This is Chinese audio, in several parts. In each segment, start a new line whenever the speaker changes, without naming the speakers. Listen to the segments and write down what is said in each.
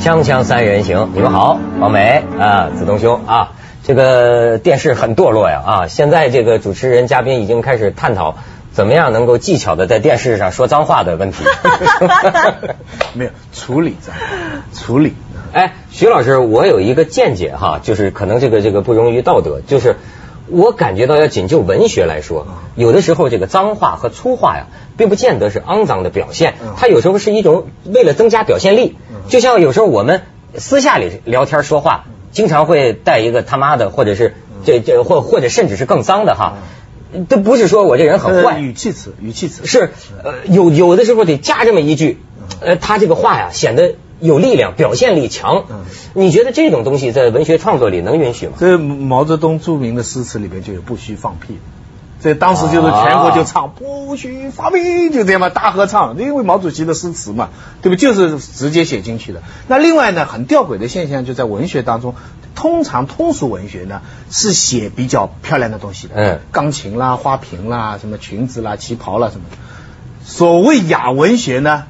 锵锵三人行，你们好，王梅啊，子东兄啊，这个电视很堕落呀啊！现在这个主持人嘉宾已经开始探讨怎么样能够技巧的在电视上说脏话的问题。
没有处理这样，处理。
哎，徐老师，我有一个见解哈，就是可能这个这个不容于道德，就是我感觉到要仅就文学来说，有的时候这个脏话和粗话呀，并不见得是肮脏的表现，它有时候是一种为了增加表现力。就像有时候我们私下里聊天说话，经常会带一个他妈的，或者是这这或或者甚至是更脏的哈，都不是说我这人很坏，
语气词，语气词。
是呃有有的时候得加这么一句，呃他这个话呀显得有力量，表现力强。你觉得这种东西在文学创作里能允许吗？
这毛泽东著名的诗词里边就有“不许放屁”，这当时就是全国就唱“不许发兵”，就这样嘛，大合唱，因为毛主席的诗词嘛，对不？就是直接写进去的。那另外呢，很吊诡的现象就在文学当中，通常通俗文学呢是写比较漂亮的东西的，
嗯
钢琴啦、花瓶啦、什么裙子啦、旗袍啦什么的。所谓雅文学呢，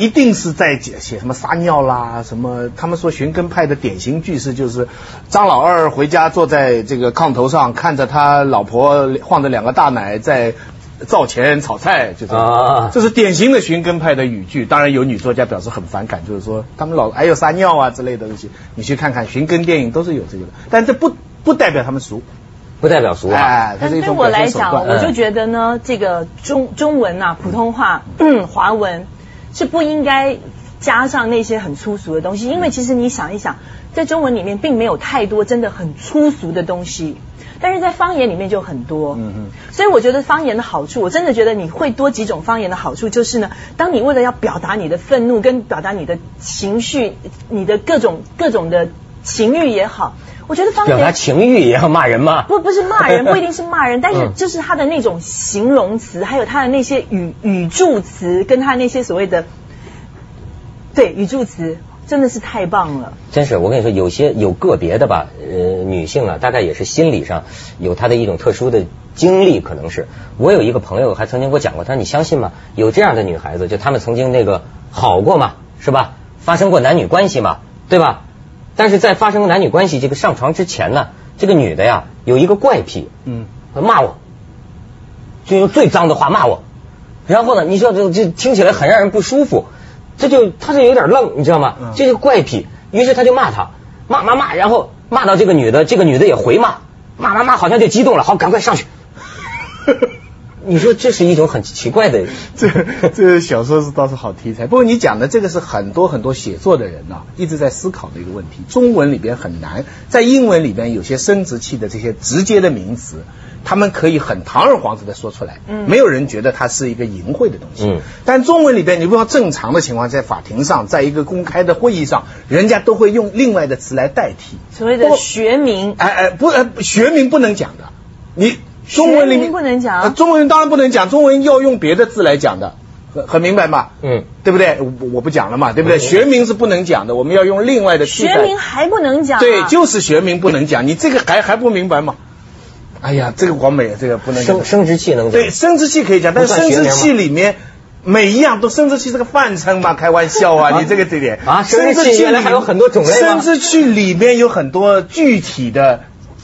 一定是在写写什么撒尿啦，什么他们说寻根派的典型句式就是张老二回家坐在这个炕头上，看着他老婆晃着两个大奶在灶前炒菜，就这样。
啊
这是典型的寻根派的语句。当然有女作家表示很反感，就是说他们老还有撒尿啊之类的东西，你去看看寻根电影都是有这个的，但这不不代表他们俗。
不代表俗啊。
哎，
对我来讲。我就觉得呢，这个中中文啊，普通话、嗯华文是不应该加上那些很粗俗的东西，因为其实你想一想，在中文里面并没有太多真的很粗俗的东西。但是在方言里面就很多，嗯嗯，所以我觉得方言的好处，我真的觉得你会多几种方言的好处，就是呢，当你为了要表达你的愤怒，跟表达你的情绪，你的各种各种的情欲也好，我觉得方言
表达情欲也要骂人吗？
不不是骂人，不一定是骂人，但是
嗯
就是他的那种形容词，还有他的那些语语助词，跟他那些所谓的对语助词，真的是太棒了。
真是，我跟你说，有些有个别的吧，呃，女性啊，大概也是心理上有她的一种特殊的经历，可能是。我有一个朋友还曾经给我讲过，他说你相信吗？有这样的女孩子，就她们曾经那个好过嘛，是吧？发生过男女关系嘛，对吧？但是在发生男女关系这个上床之前呢，这个女的呀有一个怪癖，
嗯，
骂我，就用最脏的话骂我，然后呢，你知道这这听起来很让人不舒服，这就他这有点愣，你知道吗？
嗯
这是怪癖，于是他就骂他，骂骂骂，然后骂到这个女的，这个女的也回骂，骂骂骂，好像就激动了，好，赶快上去。你说这是一种很奇怪的，
这这小说是倒是好题材，不过你讲的这个是很多很多写作的人呐、一直在思考的一个问题。中文里边很难，在英文里边有些生殖器的这些直接的名词，他们可以很堂而皇之的说出来，
嗯
没有人觉得它是一个淫秽的东西。
嗯
但中文里边，你不要正常的情况，在法庭上，在一个公开的会议上，人家都会用另外的词来代替。
所谓的学名，
哎哎，不，呃学名不能讲的，你中文里面
不能讲
呃中文当然不能讲，中文要用别的字来讲的，很很明白嘛？
嗯，
对不对？我我不讲了嘛，对不对？
嗯
学名是不能讲的，我们要用另外的替代
学名还不能讲、啊。
对，就是学名不能讲，你这个还还不明白吗？哎呀，这个广美这个不能讲
生生殖器能讲
对，生殖器可以讲，但是生殖器里面每一样都生殖器是个泛称嘛，开玩笑啊，你这个这点
啊生殖器原来还有很多种类吗
生殖器里面有很多具体的。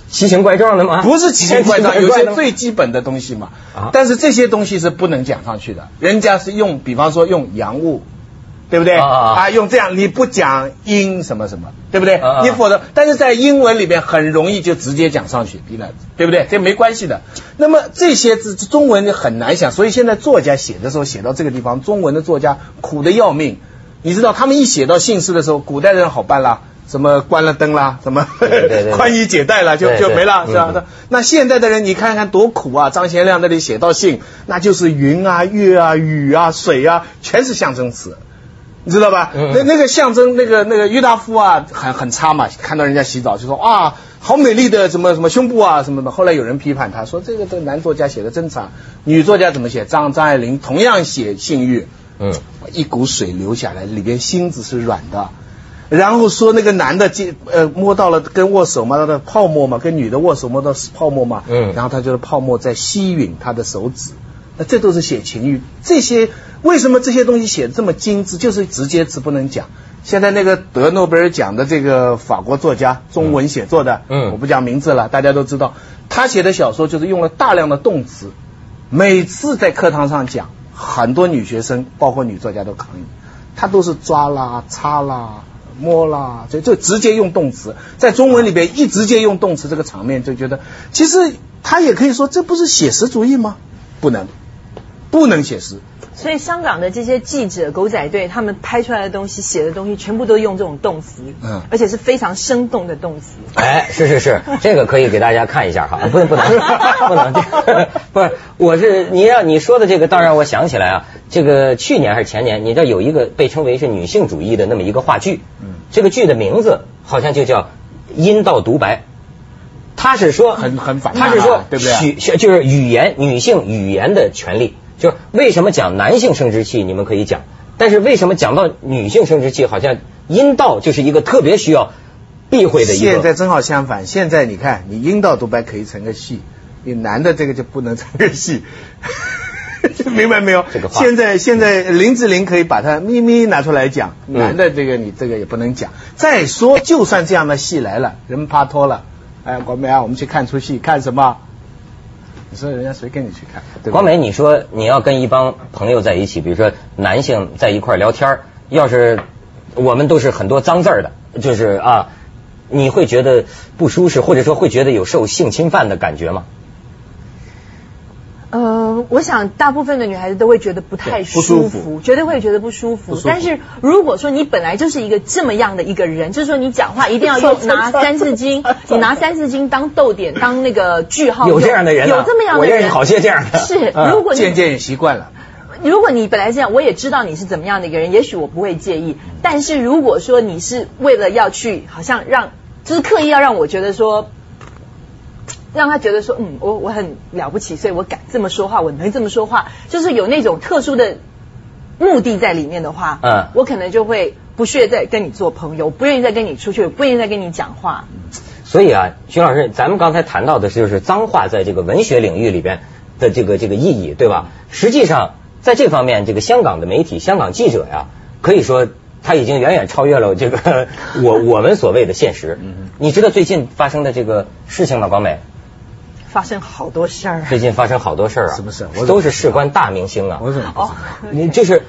奇形怪状的吗？
不是奇形怪状，有些最基本的东西嘛。
啊
但是这些东西是不能讲上去的，人家是用，比方说用洋物，对不对？
啊啊啊
用这样，你不讲阴什么什么，对不对？你否则，但是在英文里边很容易就直接讲上去，对不对？这没关系的。那么这些字中文很难想，所以现在作家写的时候写到这个地方，中文的作家苦的要命。你知道他们一写到姓氏的时候，古代人好办啦。什么关了灯啦，什么 宽衣解带了，就就没了，是吧？
嗯
那那现在的人，你看看多苦啊！张贤亮那里写到信，那就是云啊、月啊、雨啊、水啊，全是象征词，你知道吧？
嗯
那那个象征，那个那个郁达夫啊，很很差嘛，看到人家洗澡就说啊，好美丽的什么什么胸部啊什么的。后来有人批判他说，这个这个男作家写的真差，女作家怎么写？张张爱玲同样写性欲，
嗯，
一股水流下来，里边心子是软的。然后说那个男的接呃摸到了跟握手嘛，他的泡沫嘛，跟女的握手摸到是泡沫嘛，
嗯
然后他就是泡沫在吸吮他的手指，那这都是写情欲。这些为什么这些东西写的这么精致？就是直接词不能讲。现在那个得诺贝尔奖的这个法国作家，中文写作的，
嗯
我不讲名字了，大家都知道，他写的小说就是用了大量的动词，每次在课堂上讲，很多女学生，包括女作家都抗议，他都是抓啦、擦啦、摸啦，就就直接用动词，在中文里边一直接用动词，这个场面就觉得，其实他也可以说这不是写实主义吗？不能，不能写实。
所以香港的这些记者、狗仔队，他们拍出来的东西、写的东西，全部都用这种动词，
嗯
而且是非常生动的动词。
哎，是是是，这个可以给大家看一下哈，不能不能不能，不是，我是你让你说的这个，倒让我想起来啊，这个去年还是前年，你知道有一个被称为是女性主义的那么一个话剧，
嗯
这个剧的名字好像就叫《阴道独白》。他是说
很很反
他是说
对不对
就是语言女性语言的权利，就是为什么讲男性生殖器你们可以讲，但是为什么讲到女性生殖器，好像阴道就是一个特别需要避讳的一个。
现在正好相反，现在你看，你阴道独白可以成个戏，你男的这个就不能成个戏。明白没有？
这个话
现在现在林志玲可以把她咪咪拿出来讲，
嗯
男的这个你这个也不能讲。再说，就算这样的戏来了，人趴脱了，哎，广美啊，我们去看出戏，看什么？你说人家谁跟你去看？对吧
广美，你说你要跟一帮朋友在一起，比如说男性在一块聊天要是我们都是很多脏字儿的，就是啊，你会觉得不舒适，或者说会觉得有受性侵犯的感觉吗？
呃，我想大部分的女孩子都会觉得不太
舒
舒
服
服，绝对会觉得不舒服。
不舒服
但是如果说你本来就是一个这么样的一个人，就是说你讲话一定要用 拿三字经，你拿三字经当逗点，当那个句号，
有这样的人啊
有这么样的人，
我认识好些这样的
是，
嗯
如果你
渐渐也习惯了。
如果你本来这样，我也知道你是怎么样的一个人，也许我不会介意。但是如果说你是为了要去，好像让，就是刻意要让我觉得说，让他觉得说，嗯，我我很了不起，所以我敢这么说话，我能这么说话，就是有那种特殊的目的在里面的话，
嗯
我可能就会不屑再跟你做朋友，不愿意再跟你出去，不愿意再跟你讲话。
所以啊，徐老师，咱们刚才谈到的是就是脏话在这个文学领域里边的这个这个意义，对吧？实际上，在这方面，这个香港的媒体、香港记者呀，可以说他已经远远超越了这个 我我们所谓的现实。你知道最近发生的这个事情吗？广美，
发生好多事儿啊，
最近发生好多事儿啊，
什么事我
都是事关大明星啊。
我怎么不知道？
你就是，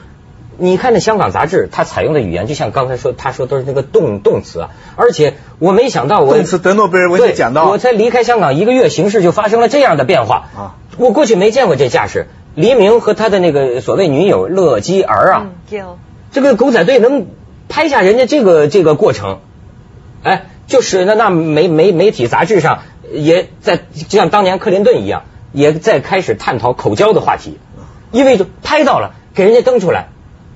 你看那香港杂志，它采用的语言，就像刚才说，他说都是那个动动词啊，而且我没想到我
动词得诺贝尔文学
对
讲到
我才离开香港一个月，形势就发生了这样的变化。
啊！
我过去没见过这架势，黎明和他的那个所谓女友乐基儿啊，
嗯
这个狗仔队能拍下人家这个这个过程，哎，就是那那媒媒媒体杂志上也在就像当年克林顿一样，也在开始探讨口交的话题，因为就拍到了，给人家登出来。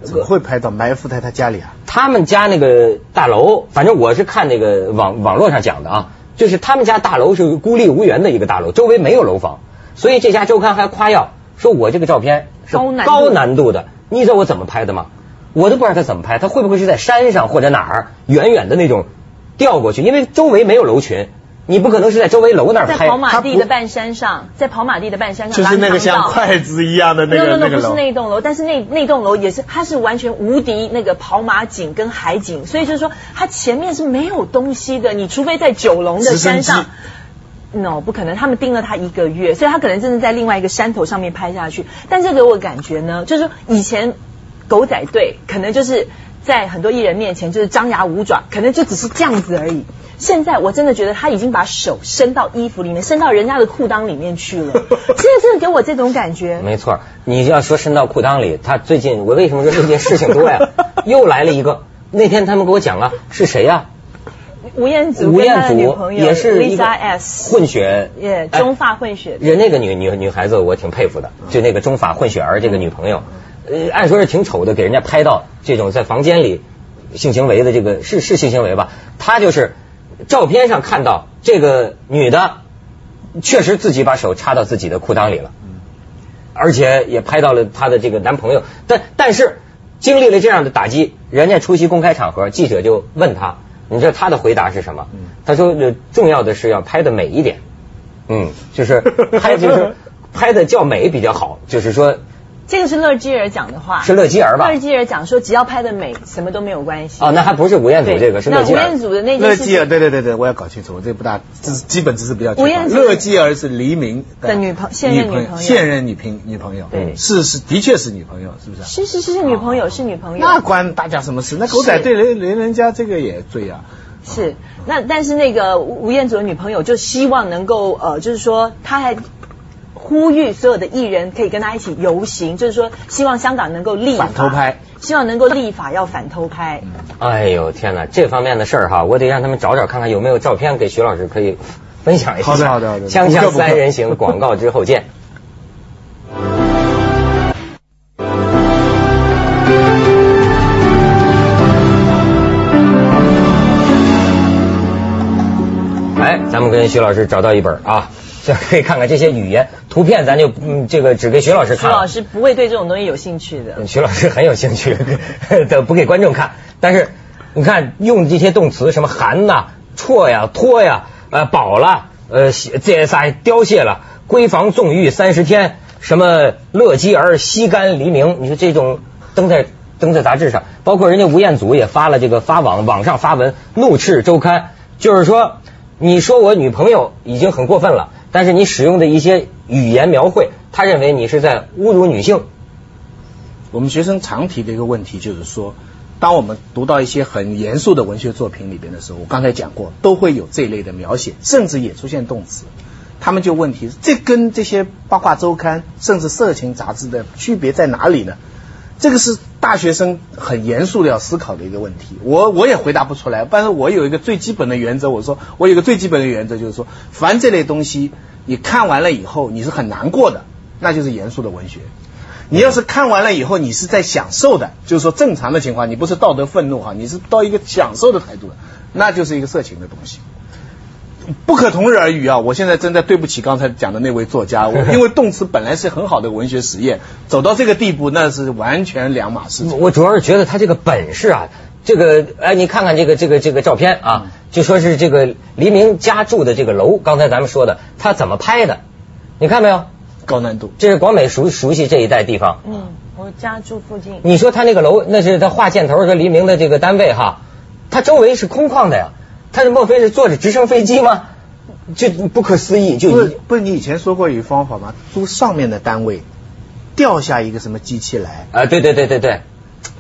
怎么会拍到埋伏在他家里啊？
他们家那个大楼，反正我是看那个网网络上讲的啊，就是他们家大楼是孤立无援的一个大楼，周围没有楼房，所以这家周刊还夸耀说我这个照片是
高难度
高难度的。你知道我怎么拍的吗？我都不知道他怎么拍，他会不会是在山上或者哪儿远远的那种调过去？因为周围没有楼群，你不可能是在周围楼那儿拍。
在跑马
他不
地的半山上，在跑马地的半山上，
就是那个像筷子一样的那
no
个
no
那
no 不是。那栋楼，但是那那栋楼也是，它是完全无敌那个跑马景跟海景，所以就是说它前面是没有东西的，你除非在九龙的山上。No，不可能，他们盯了他一个月，所以他可能真的在另外一个山头上面拍下去。但这给我感觉呢，就是说以前狗仔队可能就是在很多艺人面前就是张牙舞爪，可能就只是这样子而已。现在我真的觉得他已经把手伸到衣服里面，伸到人家的裤裆里面去了。现在真的给我这种感觉。
没错，你要说伸到裤裆里，他最近我为什么说这件事情多呀？又来了一个，那天他们给我讲啊，是谁呀、
吴彦祖
吴彦祖也是一个
Lisa S
混血，
中法混血。
人那个女女女孩子我挺佩服的，就那个中法混血儿这个女朋友，呃，按说是挺丑的，给人家拍到这种在房间里性行为的这个是是性行为吧？她就是照片上看到这个女的确实自己把手插到自己的裤裆里了，而且也拍到了她的这个男朋友，但但是经历了这样的打击，人家出席公开场合，记者就问他，你知道他的回答是什么？他说，重要的是要拍的美一点，嗯，就是拍就是拍的较美比较好，就是说
这个是乐基儿讲的话，
是乐基儿吧
乐基儿讲说，只要拍的美，什么都没有关系。
哦，那还不是吴彦祖，这个，是
那吴
乐基儿
彦。祖的那件事
乐基儿，对对对对，我要搞清楚，我这不大，这是基本知识比较缺乏。
吴彦祖
乐基儿是黎明
的女朋现任女朋友
现任女朋女朋友，
对
是是的确是女朋友，是不是啊？
是是是是女朋友，是女朋友。
那关大家什么事？那狗仔队连连人家这个也追啊。
是，那但是那个吴吴彦祖的女朋友就希望能够呃，就是说他还呼吁所有的艺人可以跟他一起游行，就是说希望香港能够立法
反偷拍，
希望能够立法要反偷拍。
哎呦天哪，这方面的事儿哈，我得让他们找找看看有没有照片给徐老师可以分享一下。
好的好的好的
锵锵
补课补课
三人行，广告之后见。哎，咱们跟徐老师找到一本啊，这可以看看这些语言图片，咱就嗯这个只给徐老师看徐。
老师不会对这种东西有兴趣的。
徐老师很有兴趣 的，不给观众看。但是你看用这些动词，什么寒呐、绰呀、脱呀、呃饱了、呃这啥凋谢了、闺房纵欲三十天，什么乐极而吸干黎明，你说这种登在登在杂志上，包括人家吴彦祖也发了这个发网网上发文怒斥周刊，就是说你说我女朋友已经很过分了，但是你使用的一些语言描绘，他认为你是在侮辱女性。
我们学生常提的一个问题就是说，当我们读到一些很严肃的文学作品里边的时候，我刚才讲过，都会有这一类的描写，甚至也出现动词。他们就问题，这跟这些八卦周刊甚至色情杂志的区别在哪里呢？这个是大学生很严肃的要思考的一个问题。我我也回答不出来，但是我有一个最基本的原则，我说我有一个最基本的原则就是说，凡这类东西你看完了以后你是很难过的，那就是严肃的文学。你要是看完了以后，你是在享受的，就是说正常的情况，你不是道德愤怒哈，你是到一个享受的态度的，那就是一个色情的东西。不可同日而语啊！我现在真的对不起刚才讲的那位作家，我 因为动词本来是很好的文学实验，走到这个地步那是完全两码事情。
我主要是觉得他这个本事啊，这个哎，你看看这个这个这个照片啊，就说是这个黎明家住的这个楼，刚才咱们说的，他怎么拍的？你看没有？
高难度。
这是广美熟熟悉这一带地方。
嗯，我家住附近。
你说他那个楼，那是他画箭头说黎明的这个单位哈，他周围是空旷的呀，他这莫非是坐着直升飞机吗？就不可思议，就
不是不是，你以前说过一个方法吗？租上面的单位，掉下一个什么机器来，
啊，对对对对对，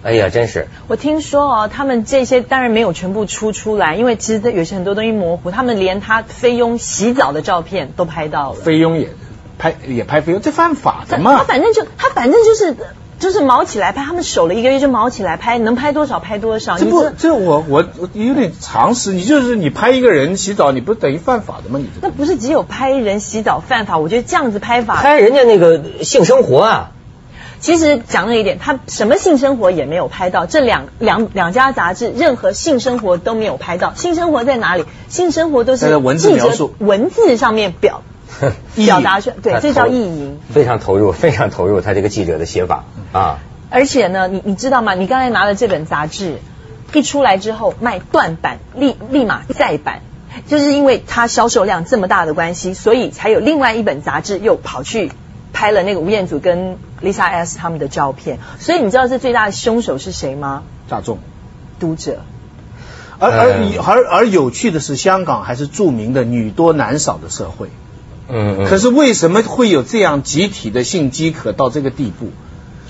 哎呀，真是
我听说哦，他们这些当然没有全部出出来，因为其实有些很多东西模糊，他们连他菲佣洗澡的照片都拍到了。
菲佣也拍也拍菲佣，这犯法的
他？反正就他反正就是就是毛起来拍，他们守了一个月就毛起来拍，能拍多少拍多少。
这不
你这
这我我我有点常识，你就是你拍一个人洗澡，你不等于犯法的吗？你这
那不是只有拍人洗澡犯法，我觉得这样子拍法，
拍人家那个性生活啊，
其实讲了一点，他什么性生活也没有拍到，这两两两家杂志任何性生活都没有拍到。性生活在哪里？性生活都是
在文字描述
文字上面表
意
表达出，对，这叫意淫。
非常投入，非常投入他这个记者的写法啊。
而且呢，你你知道吗？你刚才拿了这本杂志一出来之后卖断版，立立马再版，就是因为它销售量这么大的关系，所以才有另外一本杂志又跑去拍了那个吴彦祖跟 Lisa S 他们的照片。所以你知道这最大的凶手是谁吗？
大众。
读者。
而而
嗯
而而有趣的是，香港还是著名的女多男少的社会。
嗯嗯。
可是为什么会有这样集体的性饥渴到这个地步？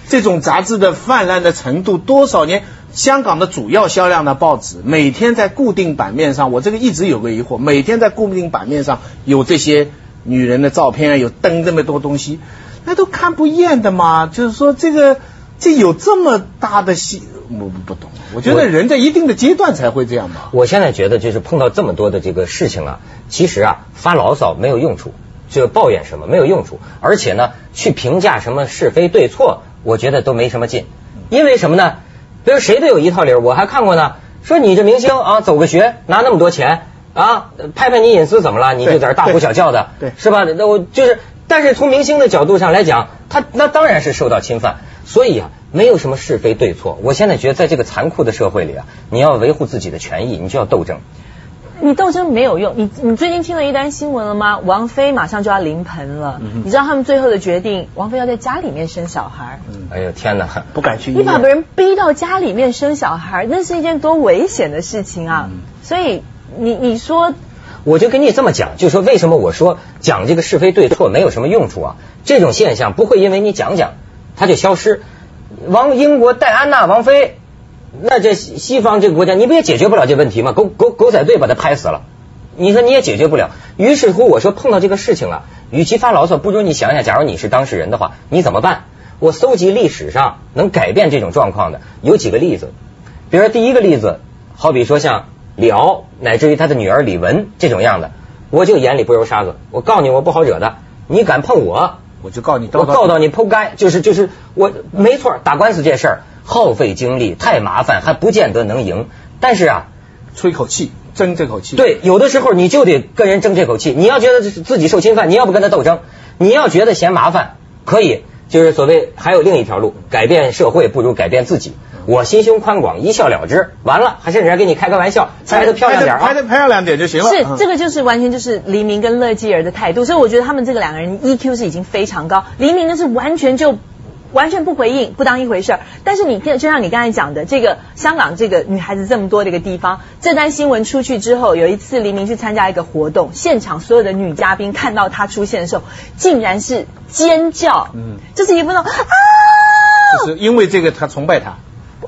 这种杂志的泛滥的程度，多少年？香港的主要销量的报纸每天在固定版面上，我这个一直有个疑惑，每天在固定版面上有这些女人的照片啊，有登这么多东西，那都看不厌的嘛。就是说，这个这有这么大的戏，我不懂。我觉得人在一定的阶段才会这样吧。
我现在觉得就是碰到这么多的这个事情啊，其实啊发牢骚没有用处，就抱怨什么没有用处，而且呢去评价什么是非对错，我觉得都没什么劲。因为什么呢？比如谁都有一套理儿，我还看过呢，说你这明星啊走个学拿那么多钱啊，拍拍你隐私怎么了？你就在这儿大呼小叫的，
对对
是吧？那我就是，但是从明星的角度上来讲，他那当然是受到侵犯。所以啊，没有什么是非对错。我现在觉得，在这个残酷的社会里啊，你要维护自己的权益，你就要斗争。
你斗争没有用。你你最近听了一单新闻了吗？王菲马上就要临盆了，
嗯
你知道他们最后的决定，王菲要在家里面生小孩。
哎呦天哪！
不敢去医
你把别。人逼到家里面生小孩，那是一件多危险的事情啊！
嗯
所以你你说
我就跟你这么讲，就说为什么我说讲这个是非对错没有什么用处啊？这种现象不会因为你讲讲它就消失。王英国戴安娜王妃，那这西西方这个国家，你不也解决不了这问题吗？狗狗狗仔队把他拍死了，你说你也解决不了。于是乎，我说碰到这个事情了，与其发牢骚，不如你想想，假如你是当事人的话，你怎么办？我搜集历史上能改变这种状况的有几个例子，比如说第一个例子，好比说像李敖乃至于他的女儿李玟这种样的，我就眼里不揉沙子，我告诉你我不好惹的，你敢碰我，
我就告你
我告到你扑街，就是就是我没错，打官司这事儿耗费精力太麻烦，还不见得能赢。但是啊，
吹口气，争这口气。，
对，有的时候你就得跟人争这口气。你要觉得自己受侵犯，你要不跟他斗争，你要觉得嫌麻烦，可以，就是所谓还有另一条路，改变社会不如改变自己。我心胸宽广，一笑了之，完了还甚至还给你开个玩笑，拍的漂亮点啊。
拍的漂亮点就行了。
是
嗯
这个就是完全就是黎明跟乐基儿的态度，所以我觉得他们这个两个人 EQ 是已经非常高。黎明呢是完全就完全不回应，不当一回事儿。但是你就像你刚才讲的，这个香港这个女孩子这么多的一个地方，这单新闻出去之后，有一次黎明去参加一个活动，现场所有的女嘉宾看到他出现的时候，竟然是尖叫，
嗯
就是一副那种啊。
就是因为这个他崇拜他。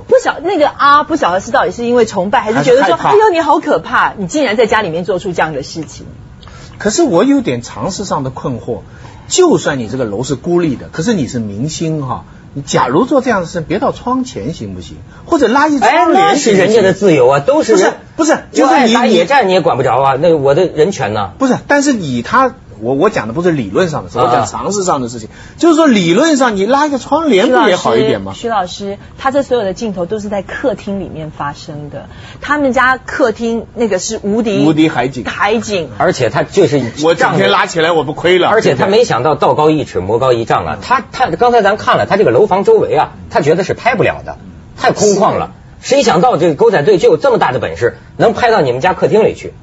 不晓那个啊，不晓得是到底是因为崇拜，还是觉得说，哎呦你好可怕，你竟然在家里面做出这样的事情。
可是我有点常识上的困惑，就算你这个楼是孤立的，可是你是明星哈，你假如做这样的事，别到窗前行不行？或者拉一
哎，
窗帘
是人家的自由啊，都是
不是不是就
就是
你
打野战你也管不着啊，那我的人权呢？
不是，但是以他，我我讲的不是理论上的事，我
啊
讲常识上的事情，就是说理论上你拉一个窗帘不也好一点吗？
徐老师，他这所有的镜头都是在客厅里面发生的。他们家客厅那个是无敌
无敌海景
海景。
而且他就是
我整天拉起来我不亏了，
而且他没想到道高一尺，魔高一丈啊！他他刚才咱看了，他这个楼房周围啊，他觉得是拍不了的，太空旷了。谁想到这个狗仔队就有这么大的本事，能拍到你们家客厅里去？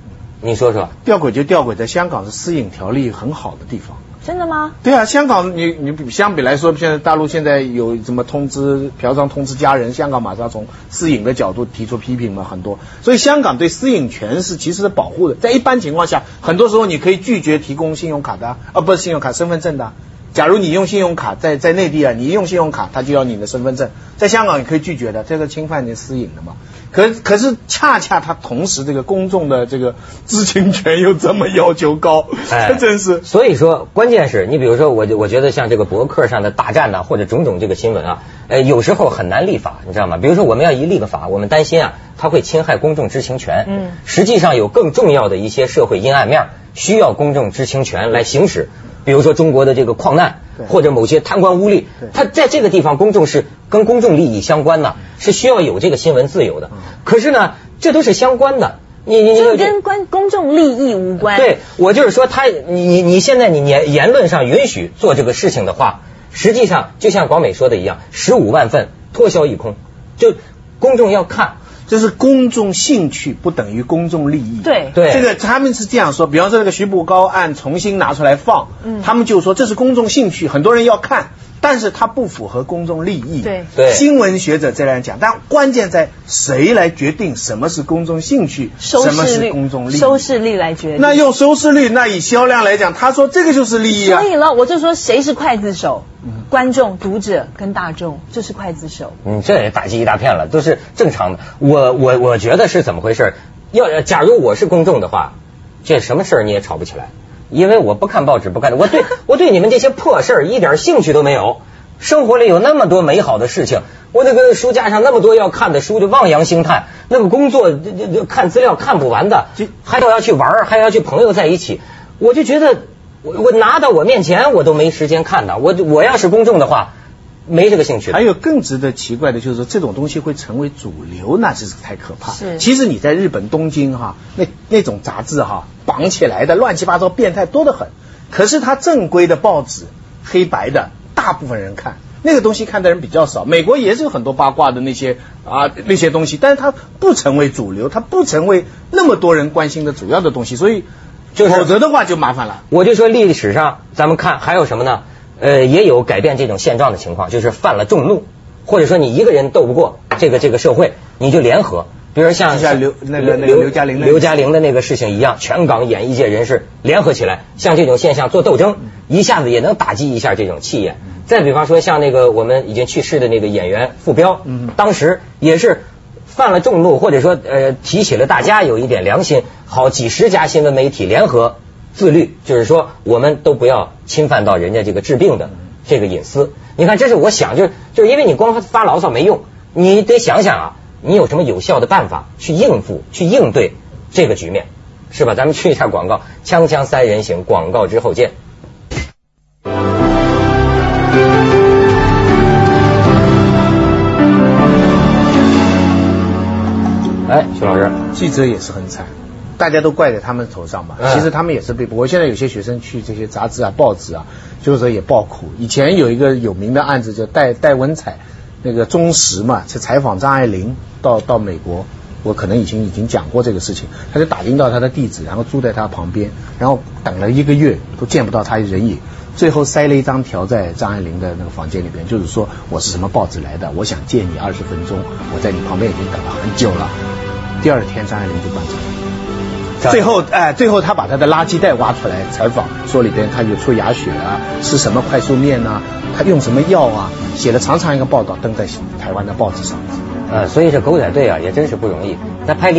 你说说，
吊诡就吊诡在香港是私隐条例很好的地方。
真的吗？
对啊，香港你你比相比来说，现在大陆现在有什么通知嫖娼通知家人，香港马上从私隐的角度提出批评嘛，很多。所以香港对私隐权是其实是保护的，在一般情况下，很多时候你可以拒绝提供信用卡的啊，啊不是信用卡，身份证的啊。假如你用信用卡在在内地啊，你一用信用卡，他就要你的身份证。在香港你可以拒绝的，这个侵犯你私隐的嘛。可可是恰恰他同时这个公众的这个知情权又这么要求高，哎 真是。
所以说，关键是你比如说我，我觉得像这个博客上的大战呐、或者种种这个新闻啊，呃，有时候很难立法，你知道吗？比如说我们要一立个法，我们担心啊，它会侵害公众知情权。
嗯
实际上有更重要的一些社会阴暗面，需要公众知情权来行使。比如说中国的这个矿难
对，
或者某些贪官污吏他，在这个地方公众是跟公众利益相关的，是需要有这个新闻自由的。可是呢，这都是相关的。你你你
这跟关公众利益无关。
对，我就是说他，你你你现在你言言论上允许做这个事情的话，实际上就像广美说的一样，十五万份脱销一空，就公众要看。
这是公众兴趣不等于公众利益。
对。
对。
这个他们是这样说，比方说那个徐步高案重新拿出来放，
嗯。
他们就说这是公众兴趣，很多人要看，但是它不符合公众利益。
对
对
新闻学者这样讲，但关键在谁来决定什么是公众兴趣，
收
什么是公众利益。
收视率来决定。
那用收视率，那以销量来讲，他说这个就是利益啊
所。以了，我就说谁是刽子手？观众、读者跟大众就是刽子手。
嗯，这也打击一大片了，都是正常的。我我我觉得是怎么回事？要假如我是公众的话，这什么事儿你也吵不起来，因为我不看报纸，不看，我对 我对你们这些破事儿一点兴趣都没有。生活里有那么多美好的事情，我那个书架上那么多要看的书，就望洋兴叹。那个工作这这这看资料看不完的，还要要去玩儿，还要去朋友在一起，我就觉得我我拿到我面前我都没时间看的。我我要是公众的话，没这个兴趣。
还有更值得奇怪的就是说，这种东西会成为主流，那真是太可怕。
是
其实你在日本东京哈，那那种杂志哈，绑起来的乱七八糟变态多得很。可是它正规的报纸，黑白的，大部分人看。那个东西看的人比较少。美国也是有很多八卦的那些啊那些东西，但是它不成为主流，它不成为那么多人关心的主要的东西，所以
就是
否则的话就麻烦了。
我就说历史上咱们看还有什么呢？呃，也有改变这种现状的情况，就是犯了众怒，或者说你一个人斗不过这个这个社会，你就联合。比如像
像刘那个那个刘嘉玲
刘嘉玲的那个事情一样，全港演艺界人士联合起来，像这种现象做斗争，一下子也能打击一下这种气焰。再比方说像那个我们已经去世的那个演员傅彪，
嗯
当时也是犯了众怒，或者说呃提起了大家有一点良心，好几十家新闻媒体联合自律，就是说我们都不要侵犯到人家这个治病的这个隐私。你看，这是我想，就是就是因为你光发牢骚没用，你得想想啊，你有什么有效的办法去应付、去应对这个局面，是吧？咱们去一下广告，锵锵三人行，广告之后见。哎，徐老师，
记者也是很惨，大家都怪在他们头上嘛。
嗯
其实他们也是被迫。我现在有些学生去这些杂志啊、报纸啊，就是说也爆苦。以前有一个有名的案子叫戴戴文彩，那个中时嘛，去采访张爱玲到到美国。我可能以前已经讲过这个事情，他就打听到他的地址，然后住在他旁边，然后等了一个月都见不到他人影，最后塞了一张条在张爱玲的那个房间里边，就是说我是什么报纸来的，我想见你二十分钟，我在你旁边已经等了很久了。第二天张爱玲就断肠。最后，哎、最后他把他的垃圾袋挖出来采访，说里边他有出牙血啊，吃什么快速面呐、他用什么药啊，写了长长一个报道登在台湾的报纸上。
呃，所以这狗仔队啊也真是不容易，那拍李。